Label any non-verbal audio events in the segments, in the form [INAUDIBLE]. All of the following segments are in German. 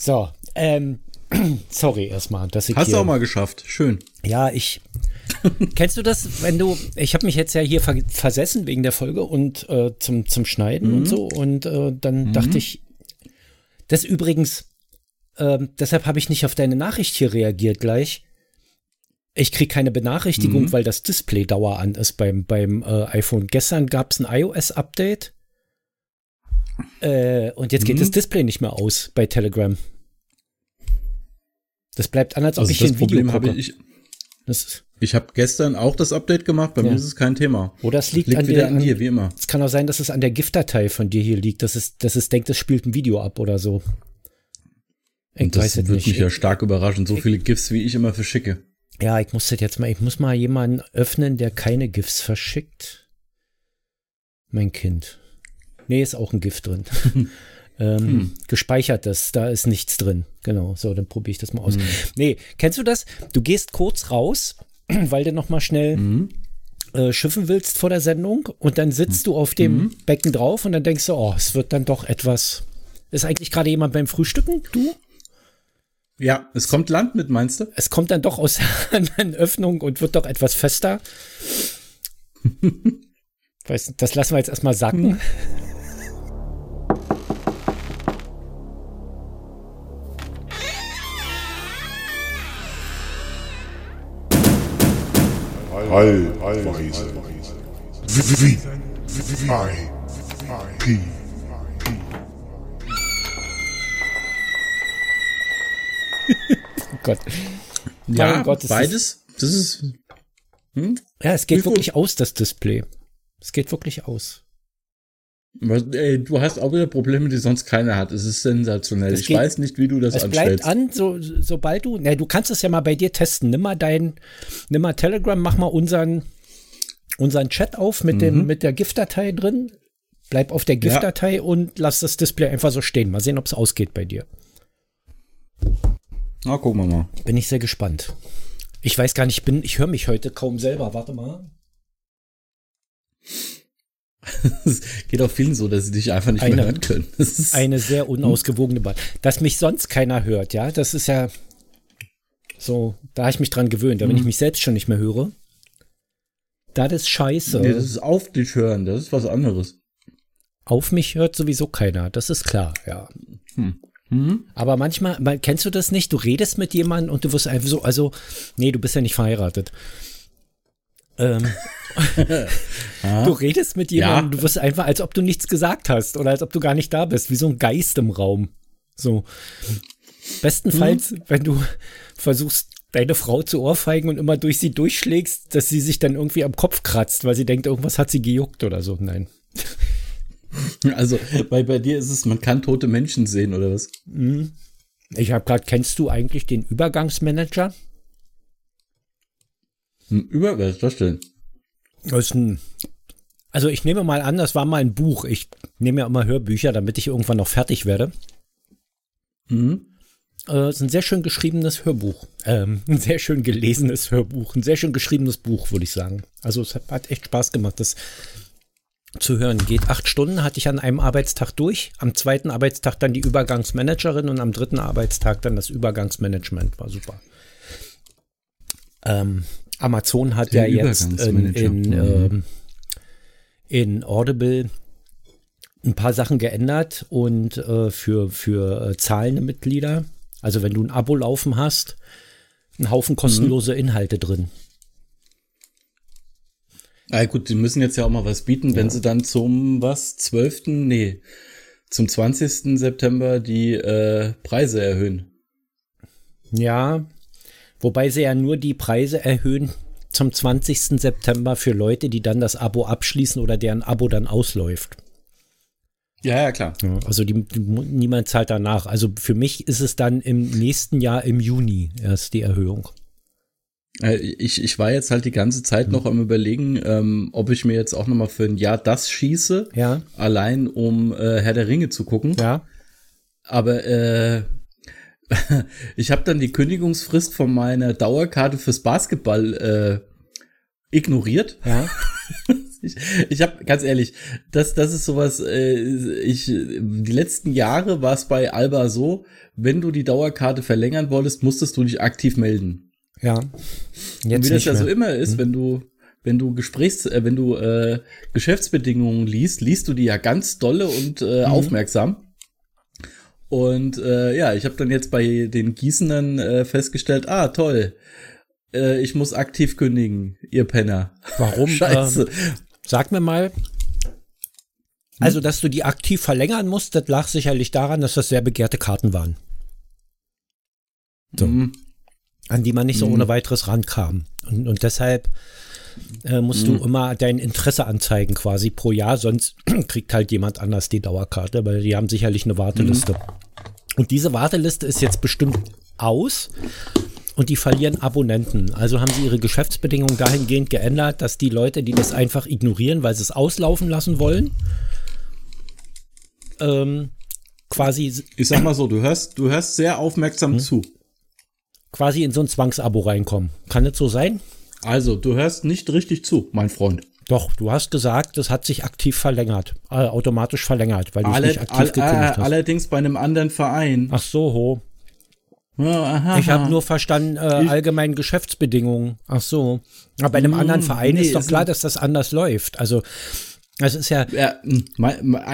So, ähm, [CLEARS THROAT] sorry erstmal, dass ich Hast du auch mal geschafft. Schön. Ja, ich. [LAUGHS] kennst du das, wenn du, ich habe mich jetzt ja hier ver versessen wegen der Folge und äh, zum, zum Schneiden Mhm. und so und äh, dann dachte ich, das übrigens, ähm, deshalb habe ich nicht auf deine Nachricht hier reagiert gleich. Ich kriege keine Benachrichtigung, Mhm. weil das Display Dauer an ist beim, beim äh, iPhone. Gestern gab es ein iOS-Update äh, und jetzt geht Mhm. das Display nicht mehr aus bei Telegram. Das bleibt an, als ob Also ich das ein Video gucke. habe ich. Das Ich habe gestern auch das Update gemacht. Bei Ja. mir ist es kein Thema. oder es liegt, Liegt an wieder der, an dir, wie immer. es kann auch sein, dass es an der GIF-Datei von dir hier liegt, dass es, dass es denkt, es spielt ein Video ab oder so. Ich Und das würde mich ja stark überraschen. So viele GIFs, wie ich immer verschicke. Ja, ich muss das jetzt mal, ich muss mal jemanden öffnen, der keine GIFs verschickt. Mein Kind. Nee, ist auch ein GIF drin. [LAUGHS] ähm, Hm. Gespeichertes, da ist nichts drin. Genau, so, dann probiere ich das mal aus. Hm. Nee, kennst du das? Du gehst kurz raus, [CLEARS THROAT] weil du noch mal schnell Mhm. äh, schiffen willst vor der Sendung und dann sitzt du auf dem Mhm. Becken drauf und dann denkst du, oh, es wird dann doch etwas. Ist eigentlich gerade jemand beim Frühstücken? Du? Ja, es kommt Land mit, meinst du? es kommt dann doch aus [LAUGHS] der anderen Öffnung und wird doch etwas fester. [LAUGHS] Weiß, das lassen wir jetzt erstmal sacken. Allweise. V [LAUGHS] I P Oh Gott. Ja, Mein Gott, es beides. Das ist. Hm? Ja, es geht Wie wirklich aus, das Display. Es geht wirklich aus. Ey, du hast auch wieder Probleme, die sonst keiner hat. Es ist sensationell. Es ich geht- weiß nicht, wie du das Es bleibt anstellst. an, so, sobald du, ne, du kannst es ja mal bei dir testen. Nimm mal dein, nimm mal Telegram, mach mal unseren, unseren Chat auf mit Mhm. dem, mit der GIF-Datei drin. Bleib auf der GIF-Datei und lass das Display einfach so stehen. Mal sehen, ob es ausgeht bei dir. Na, gucken wir mal. Bin ich sehr gespannt. Ich weiß gar nicht, ich bin, ich höre mich heute kaum selber. Warte mal. Es geht auch vielen so, dass sie dich einfach nicht Eine- mehr hören können. Das ist, Eine sehr unausgewogene Band. Dass mich sonst keiner hört, ja, das ist ja so, da habe ich mich dran gewöhnt. Aber wenn ich mich selbst schon nicht mehr höre, das ist scheiße. nee, das ist auf dich hören, das ist was anderes. Auf mich hört sowieso keiner, das ist klar, ja. Mhm. Aber manchmal, mal- kennst du das nicht? Du redest mit jemandem und du wirst einfach so, also, nee, du bist ja nicht verheiratet. Ähm, [LAUGHS] du redest mit jemandem, Ja. du wirst einfach, als ob du nichts gesagt hast oder als ob du gar nicht da bist, wie so ein Geist im Raum. So. Bestenfalls, wenn du versuchst, deine Frau zu ohrfeigen und immer durch sie durchschlägst, dass sie sich dann irgendwie am Kopf kratzt, weil sie denkt, irgendwas hat sie gejuckt oder so. Nein. Also, bei, bei dir ist es, man kann tote Menschen sehen, oder was? Ich habe gerade, kennst du eigentlich den Übergangsmanager? Hm, Über, was ist das denn? Das ist ein, also ich nehme mal an, das war mal ein Buch. Ich nehme ja immer Hörbücher, damit ich irgendwann noch fertig werde. Mhm. Äh, es ist ein sehr schön geschriebenes Hörbuch. Ähm, [LAUGHS] ein sehr schön gelesenes Hörbuch. Ein sehr schön geschriebenes Buch, würde ich sagen. Also es hat, hat echt Spaß gemacht, das zu hören. Geht acht Stunden, hatte ich an einem Arbeitstag durch. Am zweiten Arbeitstag dann die Übergangsmanagerin und am dritten Arbeitstag dann das Übergangsmanagement. War super. Ähm, Amazon hat ja jetzt in, in, Mhm. ähm, in Audible ein paar Sachen geändert und äh, für, für äh, zahlende Mitglieder, also wenn du ein Abo laufen hast, ein Haufen kostenlose Inhalte drin. Ah, gut, die müssen jetzt ja auch mal was bieten, wenn sie dann zum, was, 12., nee, zum 20. September die äh, Preise erhöhen. Ja, wobei sie ja nur die Preise erhöhen zum 20. September für Leute, die dann das Abo abschließen oder deren Abo dann ausläuft. Ja, ja, klar. Also die, die, niemand zahlt danach. Also für mich ist es dann im nächsten Jahr im Juni erst die Erhöhung. Äh, Ich, ich war jetzt halt die ganze Zeit noch am überlegen, ähm, ob ich mir jetzt auch noch mal für ein Jahr das schieße, Ja, allein um äh, Herr der Ringe zu gucken. ja. Aber äh, [LAUGHS] ich habe dann die Kündigungsfrist von meiner Dauerkarte fürs Basketball äh, ignoriert. Ja. [LAUGHS] ich, ich habe ganz ehrlich, das, das ist sowas, äh, ich, die letzten Jahre war es bei Alba so, wenn du die Dauerkarte verlängern wolltest, musstest du dich aktiv melden. Ja. Jetzt Und wie das ja so immer ist, hm. wenn du, wenn du Gesprächs, äh, wenn du äh, Geschäftsbedingungen liest, liest du die ja ganz dolle und äh, mhm. aufmerksam. Und äh, ja, ich habe dann jetzt bei den Gießenern äh, festgestellt, ah, toll, äh, ich muss aktiv kündigen, ihr Penner. Warum? [LAUGHS] Scheiße. Ähm, sag mir mal, also, dass du die aktiv verlängern musst, das lag sicherlich daran, dass das sehr begehrte Karten waren. So. Mhm. An die man nicht so mhm. ohne weiteres rankam. Und, und deshalb äh, musst mhm. du immer dein Interesse anzeigen quasi pro Jahr, sonst [CLEARS THROAT] kriegt halt jemand anders die Dauerkarte, weil die haben sicherlich eine Warteliste. Mhm. Und diese Warteliste ist jetzt bestimmt aus und die verlieren Abonnenten. Also haben sie ihre Geschäftsbedingungen dahingehend geändert, dass die Leute, die das einfach ignorieren, weil sie es auslaufen lassen wollen, ähm, quasi. Ich sag mal so, du hörst, du hörst sehr aufmerksam hm? zu. Quasi in so ein Zwangsabo reinkommen. Kann das so sein? Also, du hörst nicht richtig zu, mein Freund. Doch, du hast gesagt, das hat sich aktiv verlängert, äh, automatisch verlängert, weil du Alle, nicht aktiv all, gekündigt hast. Allerdings bei einem anderen Verein. Ach so, ho. aha, ich habe nur verstanden, äh, allgemeinen Geschäftsbedingungen. Ach so. Aber bei einem hm, anderen Verein nee, ist doch klar, dass das anders läuft. Also das ist ja. ja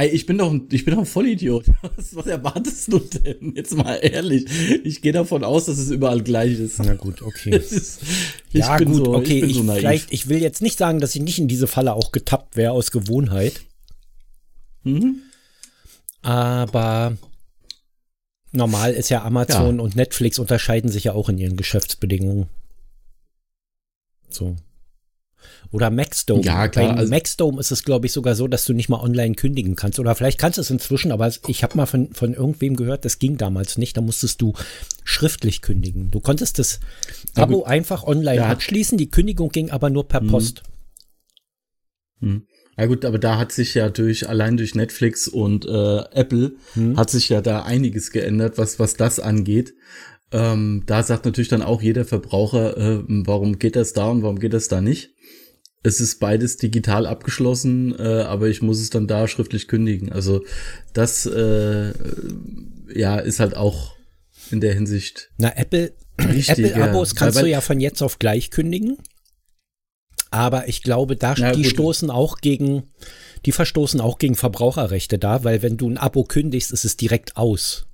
ich bin doch, ich bin doch ein Vollidiot. [LAUGHS] Was, was erwartest du denn? Jetzt mal ehrlich. Ich gehe davon aus, dass es überall gleich ist. Na gut, okay. [LAUGHS] Ist, ja, gut, so, okay. Ich, ich so vielleicht, ich will jetzt nicht sagen, dass ich nicht in diese Falle auch getappt wäre aus Gewohnheit. Mhm. Aber normal ist ja Amazon ja. und Netflix unterscheiden sich ja auch in ihren Geschäftsbedingungen. So. Oder Maxdome. Ja, klar. Bei also Maxdome ist es, glaube ich, sogar so, dass du nicht mal online kündigen kannst. Oder vielleicht kannst du es inzwischen, aber ich habe mal von, von irgendwem gehört, das ging damals nicht. Da musstest du schriftlich kündigen. Du konntest das Abo ja, einfach online ja. abschließen. Die Kündigung ging aber nur per hm. Post. Hm. Ja gut, aber da hat sich ja durch allein durch Netflix und äh, Apple hm. hat sich ja da einiges geändert, was was das angeht. Ähm, da sagt natürlich dann auch jeder Verbraucher, äh, warum geht das da und warum geht das da nicht? es ist beides digital abgeschlossen, äh, aber ich muss es dann da schriftlich kündigen. Also das äh, ja ist halt auch in der Hinsicht. Na, Apple, Apple-Abos kannst weil, du ja von jetzt auf gleich kündigen. Aber ich glaube, da die gut. stoßen auch gegen, die verstoßen auch gegen Verbraucherrechte da, weil wenn du ein Abo kündigst, ist es direkt aus.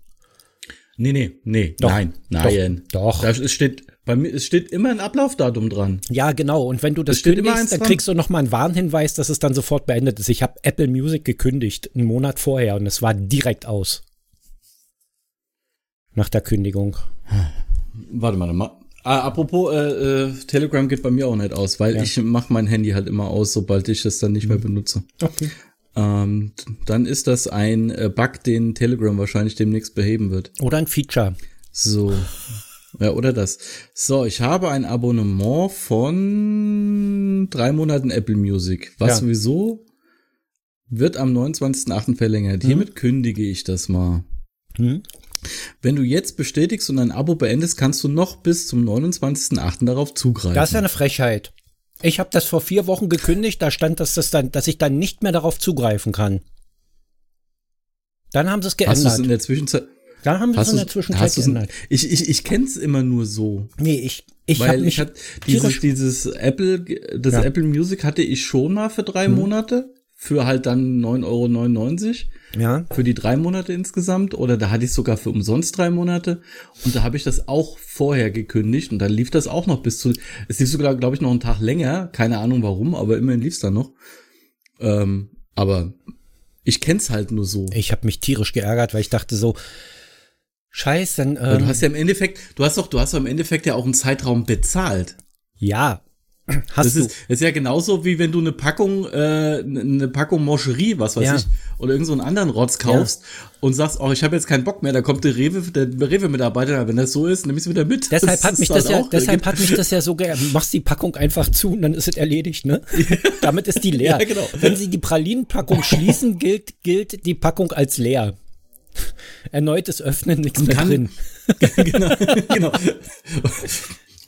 Nee, nee, nee, doch, nein, nein. Doch. doch. Da steht, bei mir, es steht immer ein Ablaufdatum dran. Ja, genau. Und wenn du das kündigst, dann kriegst du noch mal einen Warnhinweis, dass es dann sofort beendet ist. Ich habe Apple Music gekündigt, einen Monat vorher, und es war direkt aus. Nach der Kündigung. Warte mal, mal. Ah, apropos, äh, äh, Telegram geht bei mir auch nicht aus, weil ja. ich mache mein Handy halt immer aus, sobald ich es dann nicht mehr mhm. benutze. Okay. Ähm, dann ist das ein äh, Bug, den Telegram wahrscheinlich demnächst beheben wird. Oder ein Feature. So. Ja, oder das. So, ich habe ein Abonnement von drei Monaten Apple Music. Was ja. sowieso wird am 29.8. verlängert. Hm. Hiermit kündige ich das mal. Hm. Wenn du jetzt bestätigst und ein Abo beendest, kannst du noch bis zum 29.8. darauf zugreifen. Das ist ja eine Frechheit. Ich habe das vor vier Wochen gekündigt, da stand, dass, das dann, dass ich dann nicht mehr darauf zugreifen kann. Dann haben sie es geändert. Hast du es in der Zwischenzeit? Da haben sie es in der Zwischenzeit geändert. Ich, ich, ich kenne es immer nur so. Nee, ich, ich Weil ich hatte dieses, dieses Apple, das ja. Apple Music hatte ich schon mal für drei hm. Monate. Für halt dann 9,99 Euro. Ja. Für die drei Monate insgesamt. Oder da hatte ich sogar für umsonst drei Monate. Und da habe ich das auch vorher gekündigt. Und dann lief das auch noch bis zu, es lief sogar, glaube ich, noch einen Tag länger. Keine Ahnung warum, aber immerhin lief es dann noch. Ähm, aber ich kenn's halt nur so. Ich habe mich tierisch geärgert, weil ich dachte so, Scheiße, dann. Ähm, du hast ja im Endeffekt, du hast doch, du hast doch im Endeffekt ja auch einen Zeitraum bezahlt. Ja. Hast das, du. Ist, das ist ja genauso wie wenn du eine Packung, äh, eine Packung Moscherie, was weiß ja. ich, oder irgendeinen so anderen Rotz kaufst ja. und sagst, oh, ich habe jetzt keinen Bock mehr, da kommt der Rewe, der Rewe-Mitarbeiter, wenn das so ist, nimm ich es wieder mit. Deshalb das hat mich das ja, deshalb hat mich das ja so geärgert. Machst die Packung einfach zu und dann ist es erledigt, ne? [LAUGHS] Damit ist die leer. Ja, genau. Wenn sie die Pralinenpackung schließen, gilt, gilt die Packung als leer. Erneutes Öffnen, nichts mehr drin. [LAUGHS] genau, genau.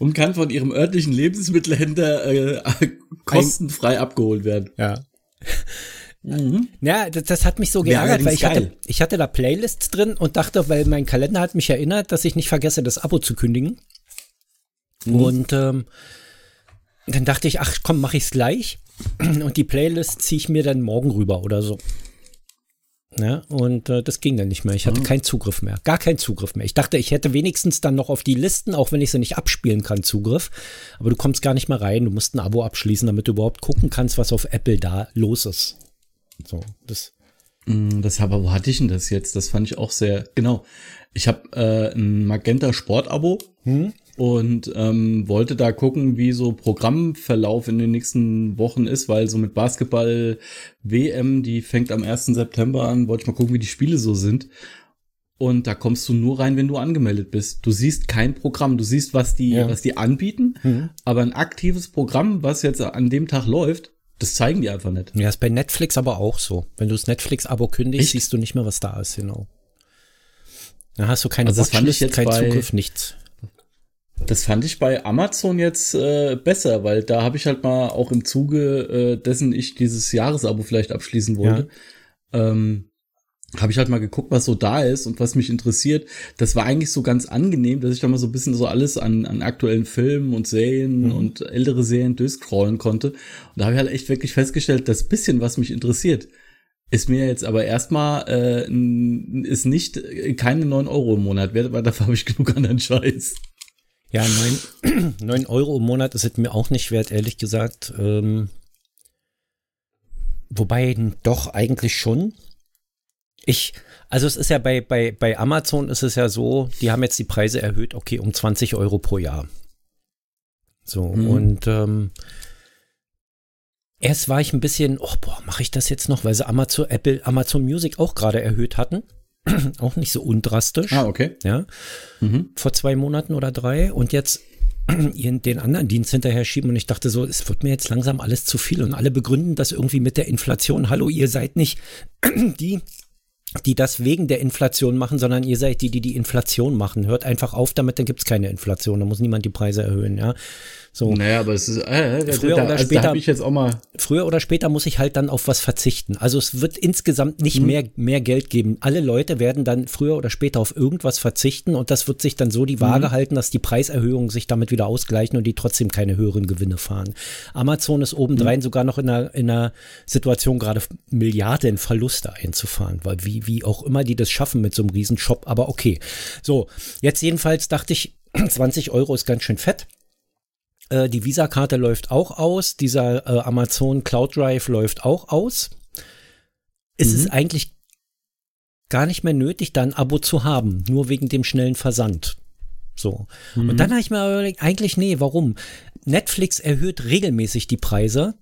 Und kann von ihrem örtlichen Lebensmittelhändler äh, [LAUGHS] kostenfrei abgeholt werden. Ja. Mhm. Ja, das, das, hat mich so geärgert, weil ich hatte, ich hatte da Playlists drin und dachte, weil mein Kalender hat mich erinnert, dass ich nicht vergesse, das Abo zu kündigen. Mhm. Und ähm, dann dachte ich, ach komm, mach ich's gleich. [CLEARS THROAT] Und die Playlist ziehe ich mir dann morgen rüber oder so. Ja, und äh, das ging dann nicht mehr. Ich hatte mhm. keinen Zugriff mehr. Gar keinen Zugriff mehr. Ich dachte, ich hätte wenigstens dann noch auf die Listen, auch wenn ich sie nicht abspielen kann, Zugriff. Aber du kommst gar nicht mehr rein. Du musst ein Abo abschließen, damit du überhaupt gucken kannst, was auf Apple da los ist. So, das. Mm, das aber, wo hatte ich denn das jetzt? Das fand ich auch sehr, genau. Ich habe äh, ein Magenta Sport-Abo. Hm? Und ähm, wollte da gucken, wie so Programmverlauf in den nächsten Wochen ist, weil so mit Basketball WM, die fängt am 1. September an, wollte ich mal gucken, wie die Spiele so sind. Und da kommst du nur rein, wenn du angemeldet bist. Du siehst kein Programm, du siehst, was die, ja. was die anbieten, mhm. aber ein aktives Programm, was jetzt an dem Tag läuft, das zeigen die einfach nicht. Ja, ist bei Netflix aber auch so. Wenn du das Netflix-Abo kündigst, Echt? siehst du nicht mehr, was da ist, genau. Da hast du keine also Watchlist, keinen Zugriff, nichts. Das fand ich bei Amazon jetzt äh, besser, weil da habe ich halt mal auch im Zuge äh, dessen ich dieses Jahresabo vielleicht abschließen wollte, ja. ähm, habe ich halt mal geguckt, was so da ist und was mich interessiert. Das war eigentlich so ganz angenehm, dass ich da mal so ein bisschen so alles an, an aktuellen Filmen und Serien mhm. und ältere Serien durchscrollen konnte. Und da habe ich halt echt wirklich festgestellt, das bisschen, was mich interessiert, ist mir jetzt aber erstmal äh, ist nicht äh, keine neun Euro im Monat wert, weil [LAUGHS] dafür habe ich genug anderen Scheiß. Ja, neun, [CLEARS THROAT] neun Euro im Monat ist es mir auch nicht wert, ehrlich gesagt. Ähm, wobei doch eigentlich schon. Ich, also es ist ja bei, bei, bei Amazon ist es ja so, die haben jetzt die Preise erhöht, okay, um 20 Euro pro Jahr. So, mhm. und ähm, erst war ich ein bisschen, oh boah, mache ich das jetzt noch, weil sie Amazon, Apple, Amazon Music auch gerade erhöht hatten. [CLEARS THROAT] auch nicht so undrastisch. Ah, okay. Ja. Mhm. Vor zwei Monaten oder drei. Und jetzt [CLEARS THROAT] den anderen Dienst hinterher schieben und ich dachte so, es wird mir jetzt langsam alles zu viel und alle begründen das irgendwie mit der Inflation. Hallo, ihr seid nicht [CLEARS THROAT] die, die das wegen der Inflation machen, sondern ihr seid die, die die Inflation machen. Hört einfach auf damit, dann gibt es keine Inflation, da muss niemand die Preise erhöhen, ja. So. Naja, aber es ist, äh, äh früher da, oder also später, ich jetzt auch mal. Früher oder später muss ich halt dann auf was verzichten. Also es wird insgesamt nicht hm. mehr, mehr Geld geben. Alle Leute werden dann früher oder später auf irgendwas verzichten und das wird sich dann so die Waage hm. halten, dass die Preiserhöhungen sich damit wieder ausgleichen und die trotzdem keine höheren Gewinne fahren. Amazon ist obendrein hm. sogar noch in einer, in einer Situation, gerade Milliarden Verluste einzufahren, weil wie, wie auch immer die das schaffen mit so einem Riesenshop, aber okay. So, jetzt jedenfalls dachte ich, [CLEARS THROAT] 20 Euro ist ganz schön fett. Äh, die Visa-Karte läuft auch aus. Dieser äh, Amazon Cloud Drive läuft auch aus. Es mhm. ist eigentlich gar nicht mehr nötig, da ein Abo zu haben, nur wegen dem schnellen Versand. So. Mhm. Und dann habe ich mir überlegt, eigentlich nee, warum? Netflix erhöht regelmäßig die Preise.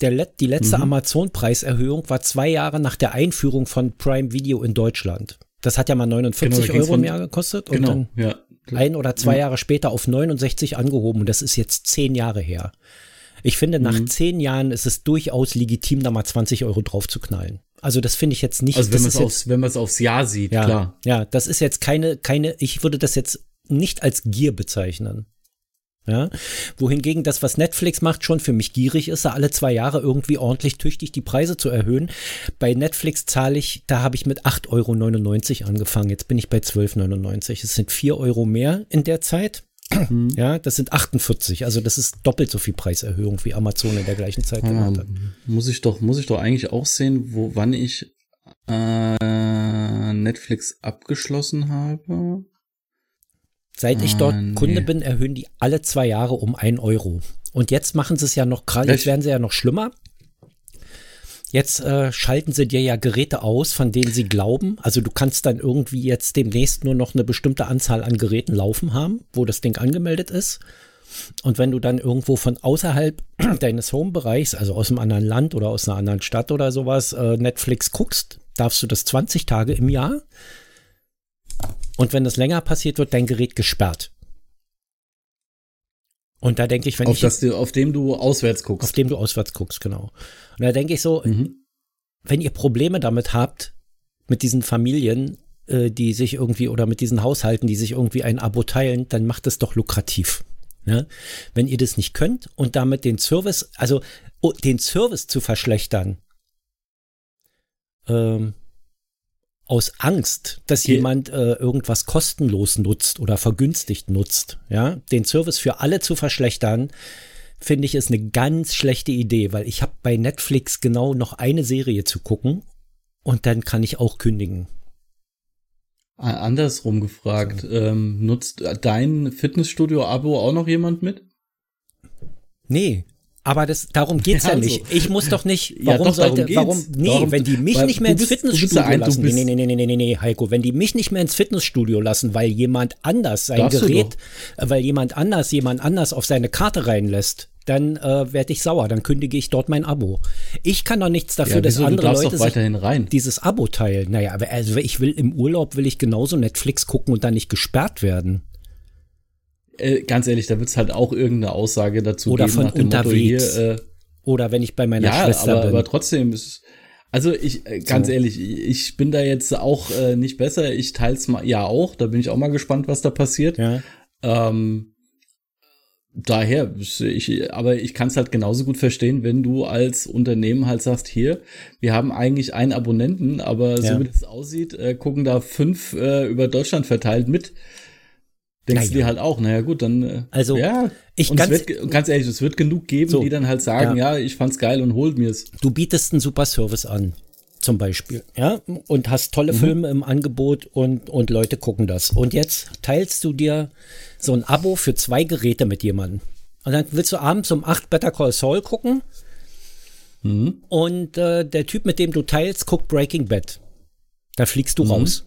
Der, die letzte mhm. Amazon-Preiserhöhung war zwei Jahre nach der Einführung von Prime Video in Deutschland. Das hat ja mal 49 genau, Euro im Jahr gekostet. Und genau, dann, ja ein oder zwei Jahre später auf 69 angehoben und das ist jetzt zehn Jahre her. Ich finde, nach mhm. zehn Jahren ist es durchaus legitim, da mal 20 Euro drauf zu knallen. Also das finde ich jetzt nicht. Also wenn man es aufs, wenn man es aufs Jahr sieht, ja, klar. Ja, das ist jetzt keine, keine, ich würde das jetzt nicht als Gier bezeichnen. Ja, wohingegen das, was Netflix macht, schon für mich gierig ist, alle zwei Jahre irgendwie ordentlich tüchtig die Preise zu erhöhen. Bei Netflix zahle ich, da habe ich mit 8,99 Euro angefangen. Jetzt bin ich bei 12,99 Euro. Es sind 4 Euro mehr in der Zeit. Mhm. Ja, das sind 48. Also das ist doppelt so viel Preiserhöhung wie Amazon in der gleichen Zeit gemacht hat. Muss ich doch, muss ich doch eigentlich auch sehen, wo, wann ich äh, Netflix abgeschlossen habe. Seit ich dort ah, nee. Kunde bin, erhöhen die alle zwei Jahre um ein Euro. Und jetzt machen sie es ja noch gerade, jetzt werden sie ja noch schlimmer. Jetzt äh, schalten sie dir ja Geräte aus, von denen sie glauben. Also du kannst dann irgendwie jetzt demnächst nur noch eine bestimmte Anzahl an Geräten laufen haben, wo das Ding angemeldet ist. Und wenn du dann irgendwo von außerhalb [CLEARS THROAT] deines Home-Bereichs, also aus einem anderen Land oder aus einer anderen Stadt oder sowas, äh, Netflix guckst, darfst du das 20 Tage im Jahr und wenn das länger passiert, wird dein Gerät gesperrt. Und da denke ich, wenn auf ich. Das, du, auf dem du auswärts guckst. Auf dem du auswärts guckst, genau. Und da denke ich so, mhm. wenn ihr Probleme damit habt, mit diesen Familien, äh, die sich irgendwie, oder mit diesen Haushalten, die sich irgendwie ein Abo teilen, dann macht es doch lukrativ. Ja? Wenn ihr das nicht könnt und damit den Service, also oh, den Service zu verschlechtern, ähm, aus Angst, dass Hier- jemand äh, irgendwas kostenlos nutzt oder vergünstigt nutzt, ja, den Service für alle zu verschlechtern, finde ich ist eine ganz schlechte Idee, weil ich habe bei Netflix genau noch eine Serie zu gucken und dann kann ich auch kündigen. Andersrum gefragt, ähm, nutzt dein Fitnessstudio-Abo auch noch jemand mit? Nee, aber das, darum geht's ja, Ja, also. nicht. Ich muss doch nicht, Ja, warum doch, darum sollte, warum, nee, Darum- wenn die mich nicht mehr ins bist- Fitnessstudio ja ein- lassen, nee, nee, nee, nee, nee, nee, nee, Heiko, wenn die mich nicht mehr ins Fitnessstudio lassen, weil jemand anders sein Darfst Gerät, weil jemand anders jemand anders auf seine Karte reinlässt, dann äh, werde ich sauer, dann kündige ich dort mein Abo. Ich kann doch nichts dafür, Ja, dass wieso? Du andere Leute doch sich weiterhin rein. dieses Abo teilen. Naja, aber also ich will im Urlaub will ich genauso Netflix gucken und dann nicht gesperrt werden. Äh, ganz ehrlich, da wird's halt auch irgendeine Aussage dazu Oder geben von nach dem Motto hier, unterwegs. äh, Oder wenn ich bei meiner ja, Schwester aber, bin. aber trotzdem ist also ich äh, ganz So. ehrlich, ich ich bin da jetzt auch äh, nicht besser. Ich teils mal ja auch, da bin ich auch mal gespannt, was da passiert. ja. Ähm, daher, ich, aber ich kann es halt genauso gut verstehen, wenn du als Unternehmen halt sagst, hier, wir haben eigentlich einen Abonnenten, aber Ja. so wie das aussieht, äh, gucken da fünf äh, über Deutschland verteilt mit. Denkst du Naja. dir halt auch, naja gut, dann äh, Also, ja, ich ganz- wird, ganz ehrlich, es wird genug geben, So, die dann halt sagen, ja. ich fand's geil und holt mir's. du bietest einen super Service an, zum Beispiel, ja, und hast Mhm. tolle Filme im Angebot und, und Leute gucken das. Und jetzt teilst du dir so ein Abo für zwei Geräte mit jemandem. Und dann willst du abends um 8 Better Call Saul gucken Mhm. und äh, der Typ, mit dem du teilst, guckt Breaking Bad. Da fliegst Mhm. du raus.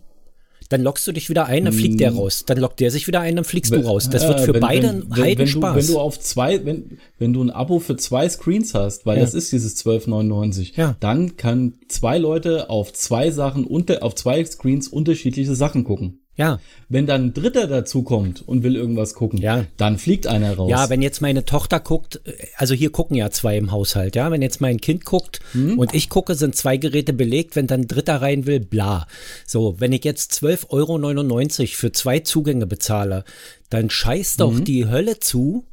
Dann lockst du dich wieder ein, dann fliegt der raus. Dann lockt der sich wieder ein, dann fliegst du raus. Das wird für wenn- beide wenn, ein wenn, wenn, du, Heidenspaß. wenn du auf zwei, wenn, wenn du ein Abo für zwei Screens hast, weil Ja. das ist dieses 12,99, Ja. dann kann zwei Leute auf zwei Sachen unter, auf zwei Screens unterschiedliche Sachen gucken. Ja, Wenn dann ein Dritter dazu kommt und will irgendwas gucken, Ja. dann fliegt einer raus. Ja, wenn jetzt meine Tochter guckt, äh, also hier gucken ja zwei im Haushalt, ja. Wenn jetzt mein Kind guckt Hm? und ich gucke, sind zwei Geräte belegt, wenn dann ein Dritter rein will, bla. So, wenn ich jetzt 12,99 Euro für zwei Zugänge bezahle, dann scheißt doch Hm? die Hölle zu.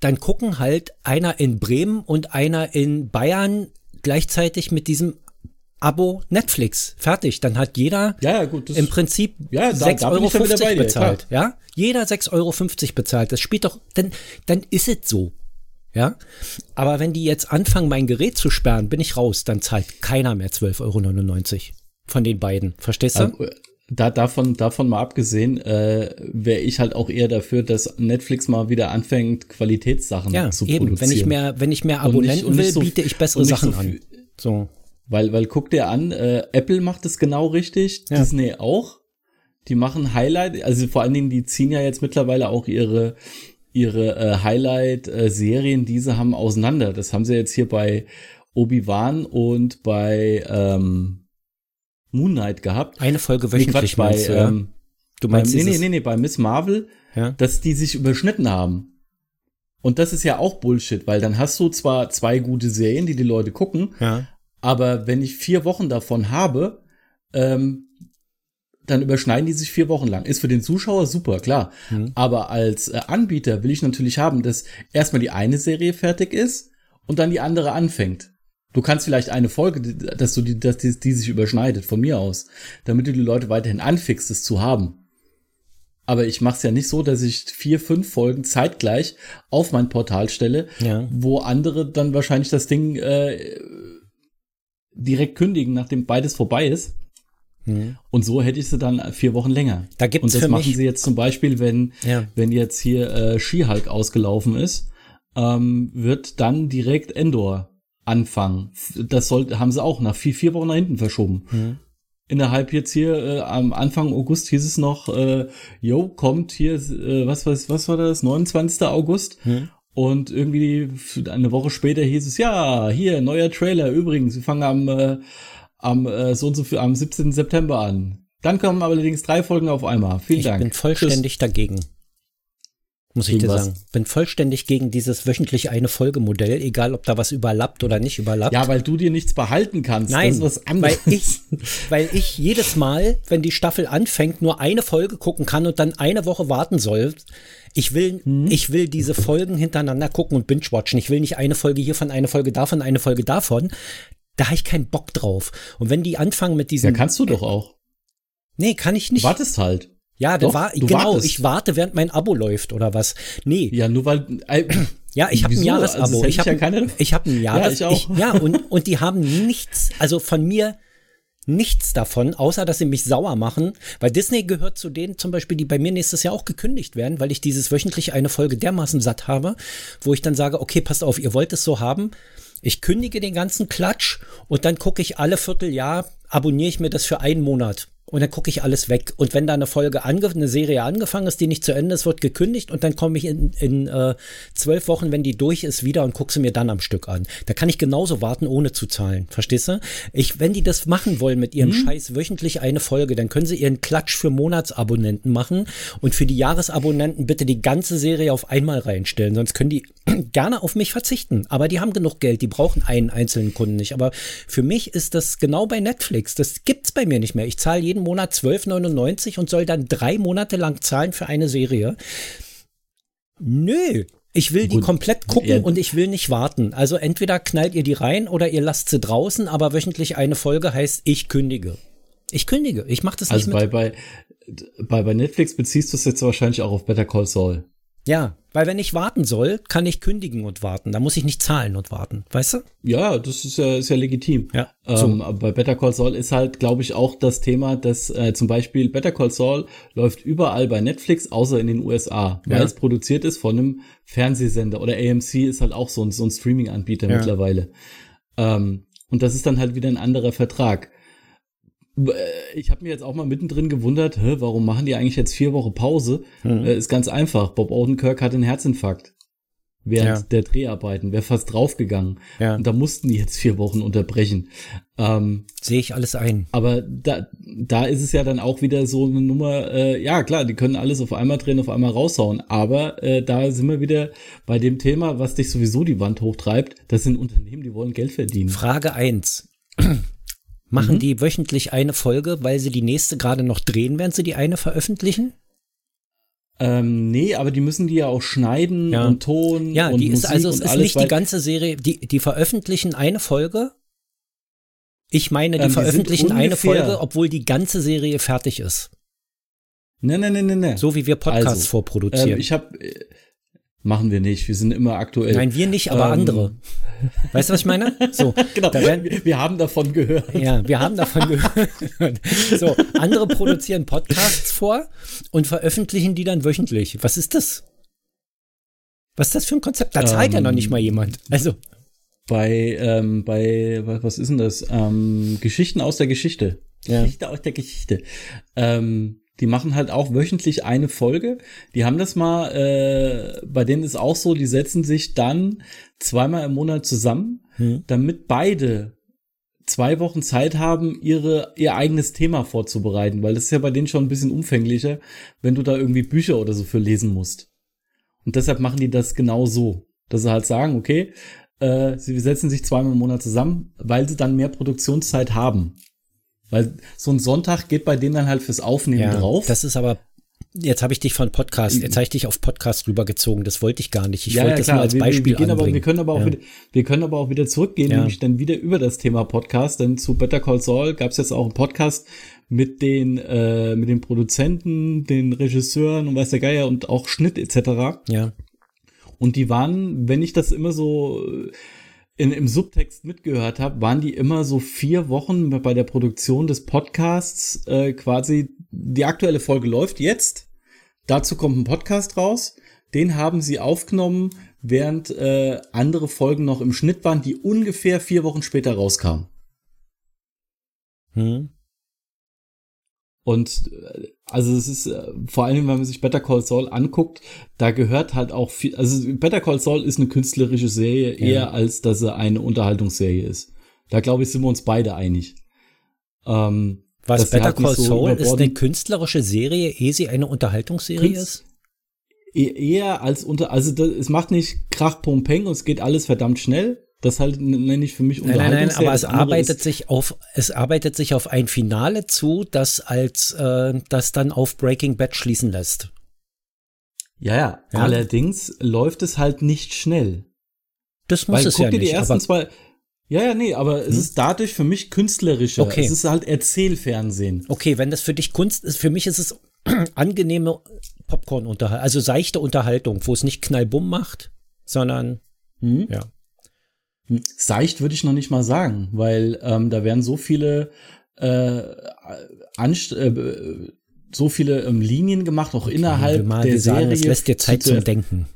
Dann gucken halt einer in Bremen und einer in Bayern gleichzeitig mit diesem Abo Netflix. Fertig. Dann hat jeder ja, gut, im Prinzip Ja, da- 6,50 da bin Euro ich ja bezahlt. Ja? Jeder 6,50 Euro bezahlt. Das spielt doch, dann, dann ist es so. Ja? Aber wenn die jetzt anfangen, mein Gerät zu sperren, bin ich raus. Dann zahlt keiner mehr 12,99 Euro von den beiden. Verstehst du? Äh, Da, davon, davon mal abgesehen, äh, wäre ich halt auch eher dafür, dass Netflix mal wieder anfängt, Qualitätssachen ja, zu eben. produzieren. Wenn ich mehr, wenn ich mehr Und nicht- Abonnenten und nicht will, so- biete ich bessere Sachen so an. So. Weil, weil guck dir an, äh, Apple macht es genau richtig, Ja. Disney auch. Die machen Highlight, also vor allen Dingen, die ziehen ja jetzt mittlerweile auch ihre ihre äh, Highlight-Serien, die sie haben, auseinander. Das haben sie jetzt hier bei Obi-Wan und bei ähm, Moon Knight gehabt. Eine Folge Nee, wöchentlich Quatsch, bei, meinst du, ähm, Du bei, meinst nee, nee, dieses- nee, nee, bei Miss Marvel, Ja? dass die sich überschnitten haben. Und das ist ja auch Bullshit, weil dann hast du zwar zwei gute Serien, die die Leute gucken, Ja. Aber wenn ich vier Wochen davon habe, ähm, dann überschneiden die sich vier Wochen lang. Ist für den Zuschauer super, klar. Mhm. Aber als äh, Anbieter will ich natürlich haben, dass erstmal die eine Serie fertig ist und dann die andere anfängt. Du kannst vielleicht eine Folge, dass du die, dass die, die sich überschneidet, von mir aus, damit du die Leute weiterhin anfixt, es zu haben. Aber ich mache es ja nicht so, dass ich vier, fünf Folgen zeitgleich auf mein Portal stelle, Ja. wo andere dann wahrscheinlich das Ding äh, direkt kündigen, nachdem beides vorbei ist. Mhm. Und so hätte ich sie dann vier Wochen länger. Da gibt's Und das für machen mich- sie jetzt zum Beispiel, wenn, Ja. wenn jetzt hier äh, She-Hulk ausgelaufen ist, ähm, wird dann direkt Endor anfangen. Das soll, haben sie auch nach vier, vier Wochen nach hinten verschoben. Mhm. Innerhalb jetzt hier äh, am Anfang August hieß es noch, äh, yo, kommt hier, äh, was, was, was war das, 29. August? Mhm. Und irgendwie eine Woche später hieß es, ja, hier, neuer Trailer. Übrigens, wir fangen am, äh, am äh, so und so am 17. September an. Dann kommen allerdings drei Folgen auf einmal. Vielen Ich Dank. bin vollständig dagegen. Muss ich dir sagen. Bin vollständig gegen dieses wöchentlich eine Folge Modell, egal ob da was überlappt oder nicht überlappt. Ja, weil du dir nichts behalten kannst. Nein, weil ich, weil ich jedes Mal, wenn die Staffel anfängt, nur eine Folge gucken kann und dann eine Woche warten soll. Ich will, hm. ich will diese Folgen hintereinander gucken und binge-watchen. Ich will nicht eine Folge hiervon, eine Folge davon, eine Folge davon. Da habe ich keinen Bock drauf. Und wenn die anfangen mit diesem. Ja, kannst du doch auch. Nee, kann ich nicht. Du wartest halt. Ja, Doch, war, genau, wartest. ich warte, während mein Abo läuft oder was. Nee. Ja, nur weil. Äh, ja, ich habe ein Jahresabo. Also ich habe ja ich hab ein Jahres ja, ich auch. Ich, ja, und, und die haben nichts, also von mir nichts davon, außer dass sie mich sauer machen, weil Disney gehört zu denen zum Beispiel, die bei mir nächstes Jahr auch gekündigt werden, weil ich dieses wöchentlich eine Folge dermaßen satt habe, wo ich dann sage, okay, passt auf, ihr wollt es so haben. Ich kündige den ganzen Klatsch und dann gucke ich alle Vierteljahr, abonniere ich mir das für einen Monat und dann gucke ich alles weg. Und wenn da eine Folge, eine Serie angefangen ist, die nicht zu Ende ist, wird gekündigt und dann komme ich in, in äh, zwölf Wochen, wenn die durch ist, wieder und gucke sie mir dann am Stück an. Da kann ich genauso warten, ohne zu zahlen. Verstehst du? Ich, wenn die das machen wollen mit ihrem mhm. Scheiß wöchentlich eine Folge, dann können sie ihren Klatsch für Monatsabonnenten machen und für die Jahresabonnenten bitte die ganze Serie auf einmal reinstellen. Sonst können die [CLEARS THROAT] gerne auf mich verzichten. Aber die haben genug Geld, die brauchen einen einzelnen Kunden nicht. Aber für mich ist das genau bei Netflix. Das gibt's bei mir nicht mehr. Ich zahle jeden jeden Monat 12,99 und soll dann drei Monate lang zahlen für eine Serie. Nö, ich will Gut. die komplett gucken ja. und ich will nicht warten. Also entweder knallt ihr die rein oder ihr lasst sie draußen, aber wöchentlich eine Folge heißt, ich kündige. Ich kündige. Ich mache das also nicht. Also bei, bei, bei Netflix beziehst du es jetzt wahrscheinlich auch auf Better Call Saul. Ja, weil wenn ich warten soll, kann ich kündigen und warten. Da muss ich nicht zahlen und warten, weißt du? Ja, das ist ja, ist ja legitim. Ja, ähm, aber bei Better Call Saul ist halt, glaube ich, auch das Thema, dass äh, zum Beispiel Better Call Saul läuft überall bei Netflix, außer in den USA, weil ja. es produziert ist von einem Fernsehsender oder AMC ist halt auch so ein, so ein Streaming-Anbieter ja. mittlerweile. Ähm, und das ist dann halt wieder ein anderer Vertrag. Äh, ich habe mir jetzt auch mal mittendrin gewundert, hä, warum machen die eigentlich jetzt vier Wochen Pause? Hm. Äh, ist ganz einfach. Bob Odenkirk hat einen Herzinfarkt während ja. der Dreharbeiten, wäre fast draufgegangen. Ja. Und da mussten die jetzt vier Wochen unterbrechen. Ähm, Sehe ich alles ein. Aber da, da ist es ja dann auch wieder so eine Nummer, äh, ja klar, die können alles auf einmal drehen, auf einmal raushauen. Aber äh, da sind wir wieder bei dem Thema, was dich sowieso die Wand hochtreibt. Das sind Unternehmen, die wollen Geld verdienen. Frage eins Machen mhm. die wöchentlich eine Folge, weil sie die nächste gerade noch drehen, während sie die eine veröffentlichen? Ähm, nee, aber die müssen die ja auch schneiden ja. und Ton. Ja, und die ist also es ist alles, nicht die ganze Serie, die, die veröffentlichen eine Folge. Ich meine, die ähm, veröffentlichen eine Folge, obwohl die ganze Serie fertig ist. Nee, nee, nee, nee, nee. So wie wir Podcasts also, vorproduzieren. Ähm, ich habe Machen wir nicht. Wir sind immer aktuell. Nein, wir nicht, aber ähm, andere. Weißt du, was ich meine? So, [LAUGHS] genau. Werden, wir, wir, haben davon gehört. Ja, wir haben davon [LAUGHS] gehört. So, andere produzieren Podcasts vor und veröffentlichen die dann wöchentlich. Was ist das? Was ist das für ein Konzept? Da zahlt ähm, ja noch nicht mal jemand. Also. Bei, ähm, bei, was ist denn das? Ähm, Geschichten aus der Geschichte. Ja. Geschichte aus der Geschichte. Ähm, die machen halt auch wöchentlich eine Folge. Die haben das mal, äh, bei denen ist auch so, die setzen sich dann zweimal im Monat zusammen, hm. damit beide zwei Wochen Zeit haben, ihre, ihr eigenes Thema vorzubereiten, weil das ist ja bei denen schon ein bisschen umfänglicher, wenn du da irgendwie Bücher oder so für lesen musst. Und deshalb machen die das genau so, dass sie halt sagen, okay, äh, sie setzen sich zweimal im Monat zusammen, weil sie dann mehr Produktionszeit haben. Weil so ein Sonntag geht bei denen dann halt fürs Aufnehmen ja, drauf. Das ist aber Jetzt habe ich dich von Podcast, jetzt habe ich dich auf Podcast rübergezogen. Das wollte ich gar nicht. Ich ja, wollte ja, das nur als Beispiel wir, wir, aber, wir können aber auch ja. wieder, wir können aber auch wieder zurückgehen, nämlich dann wieder über das Thema Podcast. Denn zu Better Call Saul gab es jetzt auch einen Podcast mit den äh, mit den Produzenten, den Regisseuren und weiß der Geier und auch Schnitt etc. Ja. Und die waren, wenn ich das immer so in, im Subtext mitgehört habe, waren die immer so vier Wochen bei der Produktion des Podcasts äh, quasi, die aktuelle Folge läuft jetzt. Dazu kommt ein Podcast raus. Den haben sie aufgenommen, während äh, andere Folgen noch im Schnitt waren, die ungefähr vier Wochen später rauskamen. Hm. Und äh, also es ist äh, vor allem, wenn man sich Better Call Saul anguckt, da gehört halt auch viel. Also Better Call Saul ist eine künstlerische Serie ja. eher als dass er eine Unterhaltungsserie ist. Da glaube ich sind wir uns beide einig. Ähm, Was Better halt Call so Saul ist eine künstlerische Serie, ehe sie eine Unterhaltungsserie Künst ist? e-, eher als unter, also das, es macht nicht Krach, Pum, Peng und es geht alles verdammt schnell. Das halt nenne ich für mich Nein, nein, nein, aber es arbeitet sich auf, es arbeitet sich auf ein Finale zu, das als, äh, das dann auf Breaking Bad schließen lässt. Ja, ja, ja. allerdings läuft es halt nicht schnell. Das muss Weil, es guck ja dir die ersten zwei, ja, ja, nee, aber hm? es ist dadurch für mich künstlerischer. Okay. Es ist halt Erzählfernsehen. Okay, wenn das für dich Kunst ist, für mich ist es [CLEARS THROAT] angenehme Popcorn-Unterhaltung, also seichte Unterhaltung, wo es nicht Knallbumm macht, sondern hm? ja. Seicht würde ich noch nicht mal sagen, weil ähm, da werden so viele äh, Anst äh, so viele ähm, Linien gemacht, auch okay, innerhalb mal der sagen, Serie. Es lässt dir Zeit zum Denken.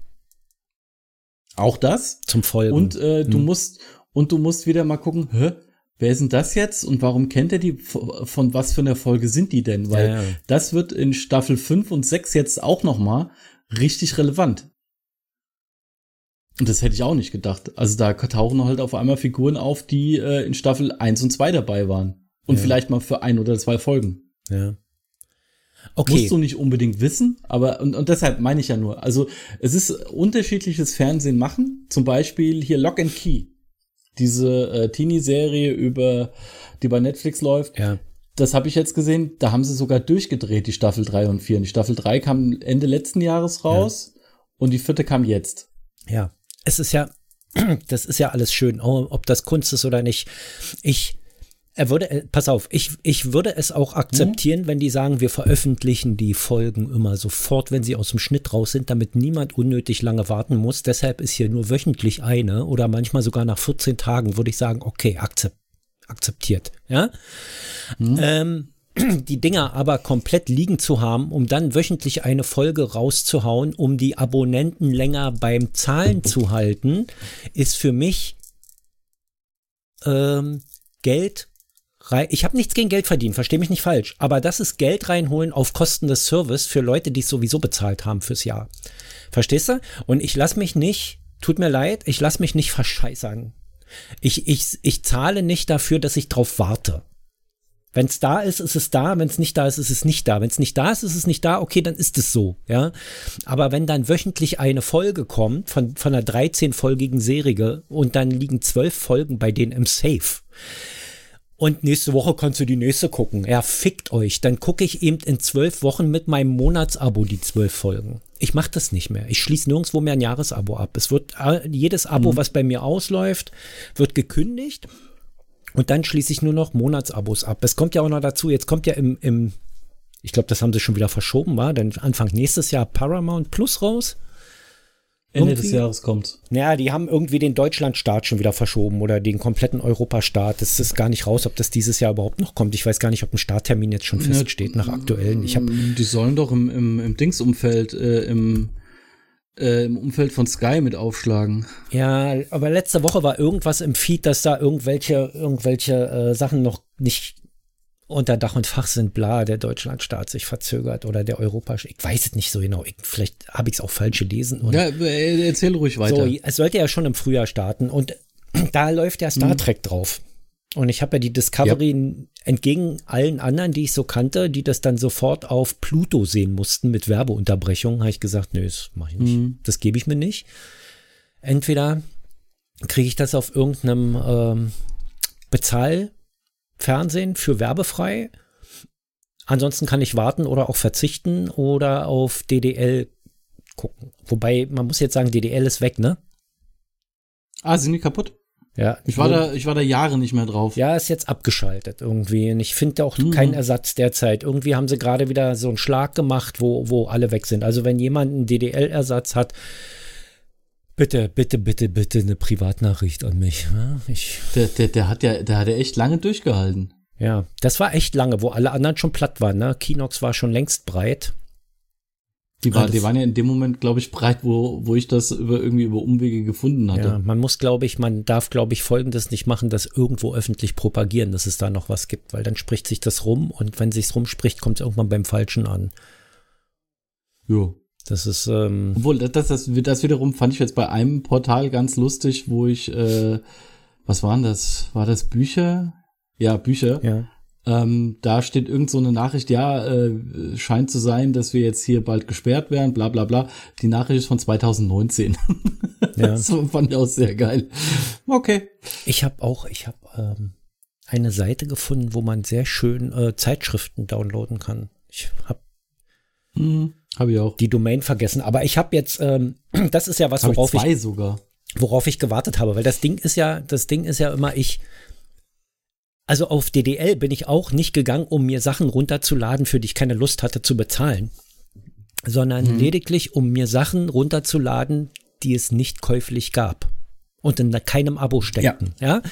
Auch das. Zum Folgen. Und äh, du hm. musst und du musst wieder mal gucken, hä, wer ist denn das jetzt und warum kennt er die, von was für einer Folge sind die denn? Weil ja, ja. das wird in Staffel 5 und 6 jetzt auch noch mal richtig relevant. Und das hätte ich auch nicht gedacht. Also da tauchen halt auf einmal Figuren auf, die äh, in Staffel 1 und 2 dabei waren. Und ja. vielleicht mal für ein oder zwei Folgen. Ja. Okay. Musst du nicht unbedingt wissen, aber und, und deshalb meine ich ja nur. Also es ist unterschiedliches Fernsehen machen. Zum Beispiel hier Lock and Key. Diese äh, Teenie-Serie über, die bei Netflix läuft. Ja. Das habe ich jetzt gesehen. Da haben sie sogar durchgedreht, die Staffel 3 und 4. Und die Staffel 3 kam Ende letzten Jahres raus ja. und die vierte kam jetzt. Ja es ist ja, [CLEARS THROAT] das ist ja alles schön, oh, ob das Kunst ist oder nicht. Ich, er würde, äh, pass auf, ich, ich würde es auch akzeptieren, mhm. wenn die sagen, wir veröffentlichen die Folgen immer sofort, wenn sie aus dem Schnitt raus sind, damit niemand unnötig lange warten muss. Deshalb ist hier nur wöchentlich eine oder manchmal sogar nach 14 Tagen, würde ich sagen, okay, akzept, akzeptiert. Ja. Mhm. Ähm, [CLEARS THROAT] die Dinger aber komplett liegen zu haben, um dann wöchentlich eine Folge rauszuhauen, um die Abonnenten länger beim Zahlen zu halten, ist für mich ähm, Geld rein. Ich habe nichts gegen Geld verdienen, verstehe mich nicht falsch, aber das ist Geld reinholen auf Kosten des Service für Leute, die es sowieso bezahlt haben fürs Jahr. Verstehst du? Und ich lasse mich nicht, tut mir leid, ich lasse mich nicht verscheißern. Ich, ich, ich zahle nicht dafür, dass ich drauf warte. Wenn es da ist, ist es da. Wenn es nicht da ist, ist es nicht da. Wenn es nicht da ist, ist es nicht da. Okay, dann ist es so. Ja. Aber wenn dann wöchentlich eine Folge kommt von von einer 13-folgigen Serie und dann liegen zwölf Folgen bei denen im Safe. Und nächste Woche kannst du die nächste gucken. Ja, fickt euch. Dann gucke ich eben in zwölf Wochen mit meinem Monatsabo die zwölf Folgen. Ich mache das nicht mehr. Ich schließe nirgendwo mehr ein Jahresabo ab. Es wird äh, jedes Abo, mhm. was bei mir ausläuft, wird gekündigt und dann schließe ich nur noch Monatsabos ab. Es kommt ja auch noch dazu, jetzt kommt ja im, im ich glaube, das haben sie schon wieder verschoben, war, denn Anfang nächstes Jahr Paramount Plus raus. Ende irgendwie. des Jahres kommt. Naja, die haben irgendwie den Deutschlandstart schon wieder verschoben oder den kompletten Europastart. Das ist gar nicht raus, ob das dieses Jahr überhaupt noch kommt. Ich weiß gar nicht, ob ein Starttermin jetzt schon feststeht nach aktuellen. Ich hab, die sollen doch im, im, im Dingsumfeld, äh, im äh, im Umfeld von Sky mit aufschlagen. Ja, aber letzte Woche war irgendwas im Feed, dass da irgendwelche, irgendwelche äh, Sachen noch nicht unter Dach und Fach sind, bla, der Deutschlandstaat sich verzögert oder der Europa, ich weiß es nicht so genau, ich, vielleicht habe ich es auch falsch gelesen. Ja, äh, erzähl ruhig weiter. So, es sollte ja schon im Frühjahr starten und [CLEARS THROAT] da läuft ja Star hm. Trek hm. drauf. Und ich habe ja die Discovery ja. entgegen allen anderen, die ich so kannte, die das dann sofort auf Pluto sehen mussten mit Werbeunterbrechungen, habe ich gesagt, nö, das mache ich nicht. Mhm. Das gebe ich mir nicht. Entweder kriege ich das auf irgendeinem ähm, Bezahlfernsehen für werbefrei. Ansonsten kann ich warten oder auch verzichten oder auf DDL gucken. Wobei, man muss jetzt sagen, DDL ist weg, ne? Ah, sind die kaputt? Ja, ich war da, ich war da Jahre nicht mehr drauf. Ja, ist jetzt abgeschaltet irgendwie. Und ich finde auch mhm. keinen Ersatz derzeit. Irgendwie haben sie gerade wieder so einen Schlag gemacht, wo, wo alle weg sind. Also wenn jemand einen DDL-Ersatz hat, bitte, bitte, bitte, bitte eine Privatnachricht an mich. Ich der, der, der hat ja, der hat ja echt lange durchgehalten. Ja, das war echt lange, wo alle anderen schon platt waren. Ne? Kinox war schon längst breit. Die, war, die waren ja in dem Moment, glaube ich, breit, wo, wo ich das über, irgendwie über Umwege gefunden hatte. Ja, man muss, glaube ich, man darf, glaube ich, Folgendes nicht machen, das irgendwo öffentlich propagieren, dass es da noch was gibt, weil dann spricht sich das rum und wenn sich's rumspricht, kommt es irgendwann beim Falschen an. Ja. Das ist, ähm Obwohl, das, das, das wiederum fand ich jetzt bei einem Portal ganz lustig, wo ich, äh, was waren das? War das Bücher? Ja, Bücher. Ja Ähm, da steht irgend so eine Nachricht, ja, äh, scheint zu sein, dass wir jetzt hier bald gesperrt werden, bla bla bla. Die Nachricht ist von 2019. [LAUGHS] Ja. das fand ich auch sehr geil. Okay. Ich habe auch, ich habe ähm, eine Seite gefunden, wo man sehr schön äh, Zeitschriften downloaden kann. Ich habe hm, hab ich auch die Domain vergessen, aber ich habe jetzt, ähm, [CLEARS THROAT] das ist ja was, worauf ich, zwei ich sogar. worauf ich gewartet habe, weil das Ding ist ja, das Ding ist ja immer ich also auf DDL bin ich auch nicht gegangen, um mir Sachen runterzuladen, für die ich keine Lust hatte zu bezahlen, sondern mhm. lediglich, um mir Sachen runterzuladen, die es nicht käuflich gab und in keinem Abo steckten. Ja.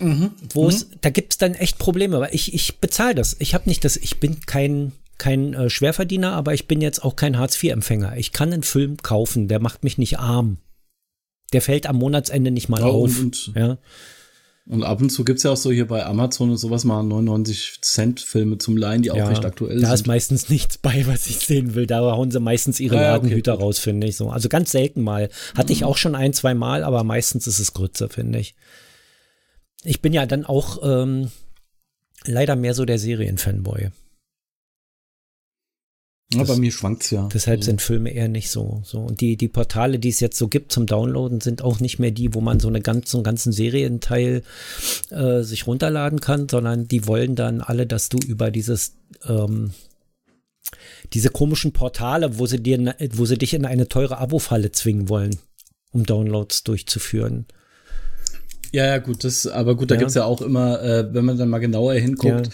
ja? Mhm. Wo es, mhm. da gibt es dann echt Probleme, weil ich, ich bezahle das. Ich habe nicht das, ich bin kein, kein äh, Schwerverdiener, aber ich bin jetzt auch kein Hartz-IV-Empfänger. Ich kann einen Film kaufen, der macht mich nicht arm. Der fällt am Monatsende nicht mal oh, auf. Und, ja. Und ab und zu gibt's ja auch so hier bei Amazon und sowas mal 99 Cent Filme zum Leihen, die auch ja, recht aktuell da sind. Da ist meistens nichts bei, was ich sehen will. Da hauen sie meistens ihre ah, Ladenhüter okay, raus, finde ich so. Also ganz selten mal. Hatte mhm. ich auch schon ein, zwei Mal, aber meistens ist es Grütze, finde ich. Ich bin ja dann auch ähm, leider mehr so der Serienfanboy. Ja, das, bei mir schwankt's ja. Deshalb also. sind Filme eher nicht so, so. Und die, die Portale, die es jetzt so gibt zum Downloaden, sind auch nicht mehr die, wo man so eine ganz, so einen ganzen Serienteil äh, sich runterladen kann, sondern die wollen dann alle, dass du über dieses, ähm, diese komischen Portale, wo sie dir, wo sie dich in eine teure Abo-Falle zwingen wollen, um Downloads durchzuführen. Ja, ja, gut, das, aber gut, da ja. gibt's ja auch immer, äh, wenn man dann mal genauer hinguckt,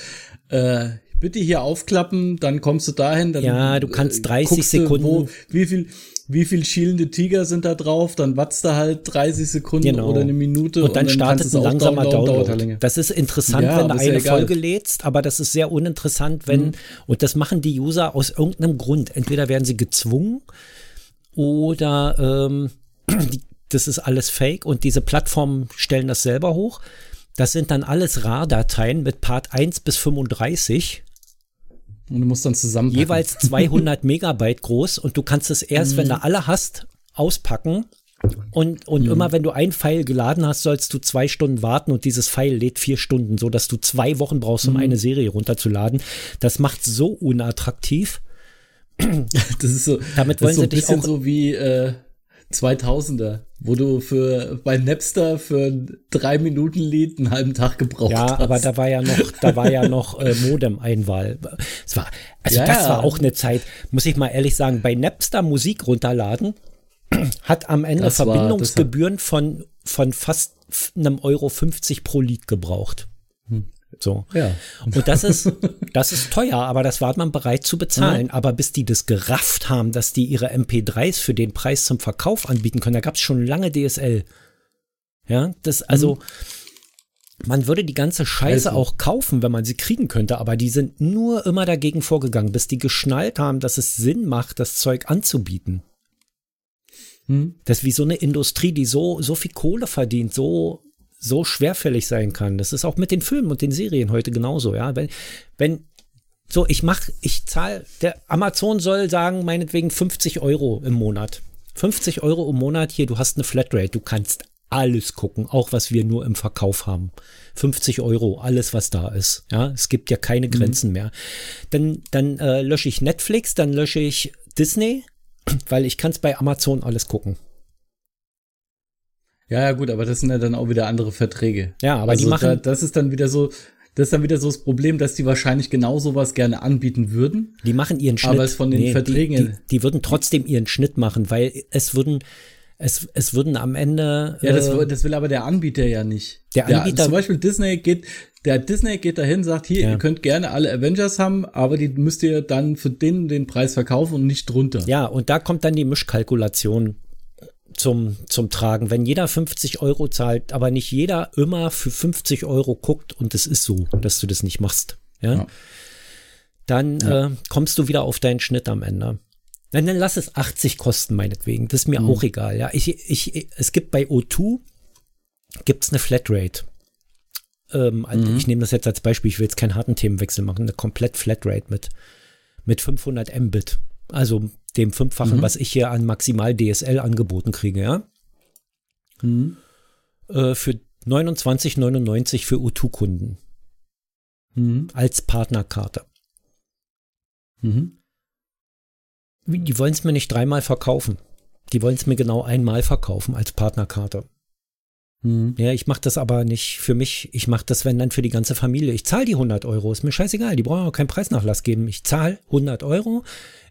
ja. äh, bitte hier aufklappen, dann kommst du dahin. Dann, ja, du kannst 30 äh, Sekunden. Wo, wie viel, wie viel schielende Tiger sind da drauf? Dann watzt da halt 30 Sekunden genau. oder eine Minute. Und dann, und dann startet ein langsamer Download. Download. Das ist interessant, ja, wenn du eine ja Folge lädst, aber das ist sehr uninteressant, wenn, mhm. und das machen die User aus irgendeinem Grund. Entweder werden sie gezwungen oder ähm, [CLEARS THROAT] die, das ist alles fake und diese Plattformen stellen das selber hoch. Das sind dann alles RAR-Dateien mit Part 1 bis 35. Und du musst dann zusammen. Jeweils [LAUGHS] 200 Megabyte groß und du kannst es erst, mhm. wenn du alle hast, auspacken. Und, und mhm. immer wenn du ein Pfeil geladen hast, sollst du zwei Stunden warten und dieses Pfeil lädt vier Stunden, so dass du zwei Wochen brauchst, um mhm. eine Serie runterzuladen. Das macht so unattraktiv. Das ist so, damit wollen das ist so sie ein bisschen so wie äh, 2000er, wo du für bei Napster für drei Minuten Lied einen halben Tag gebraucht ja, hast. Ja, aber da war ja noch, da war ja noch äh, Modem-Einwahl. Es war, also ja, das war auch eine Zeit, muss ich mal ehrlich sagen, bei Napster Musik runterladen [CLEARS THROAT] hat am Ende Verbindungsgebühren war, von von fast einem Euro 50 pro Lied gebraucht. So. Ja. Und das ist, das ist teuer, aber das war man bereit zu bezahlen. Ja. Aber bis die das gerafft haben, dass die ihre MP3s für den Preis zum Verkauf anbieten können, da gab es schon lange DSL. Ja, das, also, mhm. man würde die ganze Scheiße also. auch kaufen, wenn man sie kriegen könnte, aber die sind nur immer dagegen vorgegangen, bis die geschnallt haben, dass es Sinn macht, das Zeug anzubieten. Hm. Das ist wie so eine Industrie, die so, so viel Kohle verdient, so so schwerfällig sein kann. Das ist auch mit den Filmen und den Serien heute genauso, ja. Wenn, wenn, so, ich mach, ich zahle, der Amazon soll sagen, meinetwegen 50 Euro im Monat. 50 Euro im Monat hier, du hast eine Flatrate, du kannst alles gucken, auch was wir nur im Verkauf haben. 50 Euro, alles was da ist. Ja, es gibt ja keine mhm. Grenzen mhm. mehr. Dann, dann äh, lösche ich Netflix, dann lösche ich Disney, weil ich kann es bei Amazon alles gucken. Ja, ja, gut, aber das sind ja dann auch wieder andere Verträge. Ja, aber also die machen. Da, das ist dann wieder so, das ist dann wieder so das Problem, dass die wahrscheinlich genau sowas gerne anbieten würden. Die machen ihren Schnitt. Aber es von den nee, Verträgen. Die, die, die, würden trotzdem ihren Schnitt machen, weil es würden, es, es würden am Ende. Ja, das, äh, das will aber der Anbieter ja nicht. Der Anbieter. Der, zum Beispiel Disney geht, der Disney geht dahin, sagt, hier, ja. ihr könnt gerne alle Avengers haben, aber die müsst ihr dann für den den Preis verkaufen und nicht drunter. Ja, und da kommt dann die Mischkalkulation zum, zum Tragen. Wenn jeder 50 Euro zahlt, aber nicht jeder immer für 50 Euro guckt und es ist so, dass du das nicht machst, ja, ja. dann ja. Äh, kommst du wieder auf deinen Schnitt am Ende. Dann, dann lass es 80 kosten, meinetwegen. Das ist mir mhm. auch egal. Ja, ich, ich, es gibt bei O2 gibt's eine Flatrate. Ähm, also mhm. Ich nehme das jetzt als Beispiel. Ich will jetzt keinen harten Themenwechsel machen. Eine komplett Flatrate mit mit 500 Mbit. Also dem Fünffachen, mhm. was ich hier an maximal DSL angeboten kriege, ja. Mhm. Äh, für 29,99 für U2-Kunden. mhm. als Partnerkarte. Mhm. Die wollen es mir nicht dreimal verkaufen. Die wollen es mir genau einmal verkaufen als Partnerkarte. Mhm. Ja, ich mache das aber nicht für mich. Ich mache das, wenn dann für die ganze Familie. Ich zahle die 100 Euro. Ist mir scheißegal. Die brauchen auch keinen Preisnachlass geben. Ich zahle 100 Euro.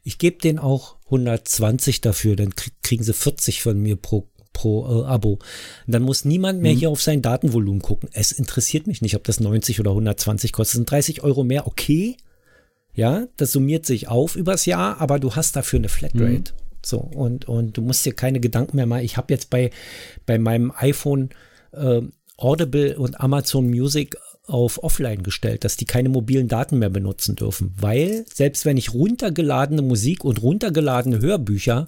Ich gebe denen auch 120 dafür. Dann kriegen sie 40 von mir pro pro äh, Abo. Dann muss niemand mehr mhm. hier auf sein Datenvolumen gucken. Es interessiert mich nicht, ob das 90 oder 120 kostet. Das sind 30 Euro mehr, okay. Ja, das summiert sich auf übers Jahr, aber du hast dafür eine Flatrate. Mhm. So, und, und du musst dir keine Gedanken mehr machen. Ich habe jetzt bei, bei meinem iPhone äh, Audible und Amazon Music auf Offline gestellt, dass die keine mobilen Daten mehr benutzen dürfen, weil selbst wenn ich runtergeladene Musik und runtergeladene Hörbücher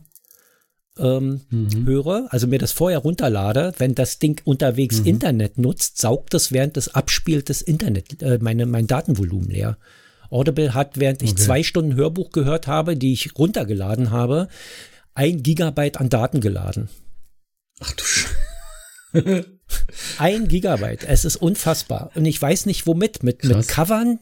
ähm, mhm. höre, also mir das vorher runterlade, wenn das Ding unterwegs mhm. Internet nutzt, saugt das während des Abspiels des Internet äh, meine, mein Datenvolumen leer. Audible hat, während ich okay. zwei Stunden Hörbuch gehört habe, die ich runtergeladen habe, ein Gigabyte an Daten geladen. Ach du Sch Ein Gigabyte. Es ist unfassbar. Und ich weiß nicht womit. Mit, mit Covern,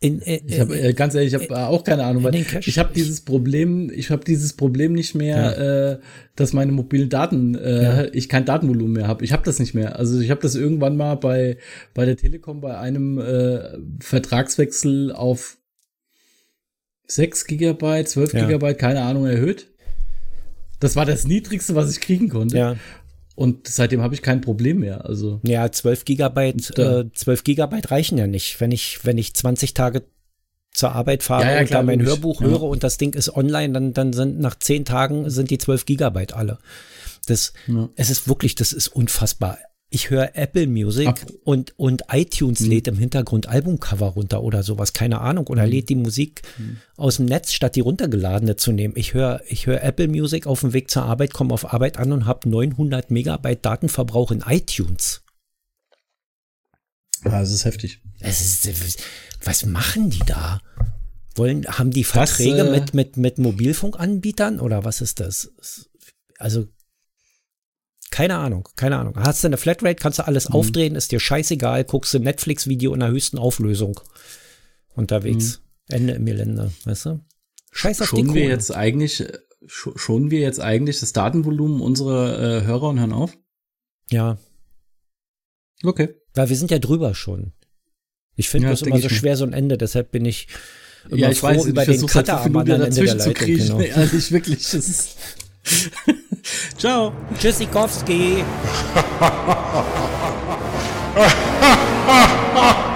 in, in, ich habe äh, ganz ehrlich, ich habe äh, auch keine Ahnung, weil ich habe dieses Problem, ich habe dieses Problem nicht mehr, ja. äh, dass meine mobilen Daten, äh, ja. ich kein Datenvolumen mehr habe. Ich habe das nicht mehr. Also ich habe das irgendwann mal bei bei der Telekom bei einem äh, Vertragswechsel auf 6 Gigabyte, 12 ja. Gigabyte, keine Ahnung, erhöht. Das war das niedrigste, was ich kriegen konnte. Ja. Und seitdem habe ich kein Problem mehr. Also ja, 12 Gigabyte, äh, 12 Gigabyte reichen ja nicht. Wenn ich, wenn ich 20 Tage zur Arbeit fahre ja, ja, und da mein Hörbuch ja. höre und das Ding ist online, dann, dann sind nach 10 Tagen sind die 12 Gigabyte alle. Das, es ist wirklich, das ist unfassbar ich höre Apple Music Ab und, und iTunes mhm. lädt im Hintergrund Albumcover runter oder sowas, keine Ahnung, oder mhm. lädt die Musik mhm. aus dem Netz, statt die runtergeladene zu nehmen. Ich höre ich höre Apple Music auf dem Weg zur Arbeit, komme auf Arbeit an und habe 900 Megabyte Datenverbrauch in iTunes. Ja, das ist heftig. Es ist, was machen die da? Wollen, haben die Verträge das, äh, mit, mit, mit Mobilfunkanbietern oder was ist das? Also keine Ahnung, keine Ahnung. Hast du eine Flatrate, kannst du alles mhm. aufdrehen, ist dir scheißegal, guckst du Netflix-Video in der höchsten Auflösung unterwegs. Mhm. Ende im Gelände, weißt du? Scheiß auf schon die Kohle. wir jetzt eigentlich, schon wir jetzt eigentlich das Datenvolumen unserer äh, Hörer und hören auf? Ja. Okay. Weil wir sind ja drüber schon. Ich finde ja, das immer so schwer, so ein Ende, deshalb bin ich immer ja, ich froh weiß, über den Cutter am anderen Ende der Leitung. Genau. [LAUGHS] Ehrlich, wirklich, das ist Ciao. Tschüssikowski. [LAUGHS]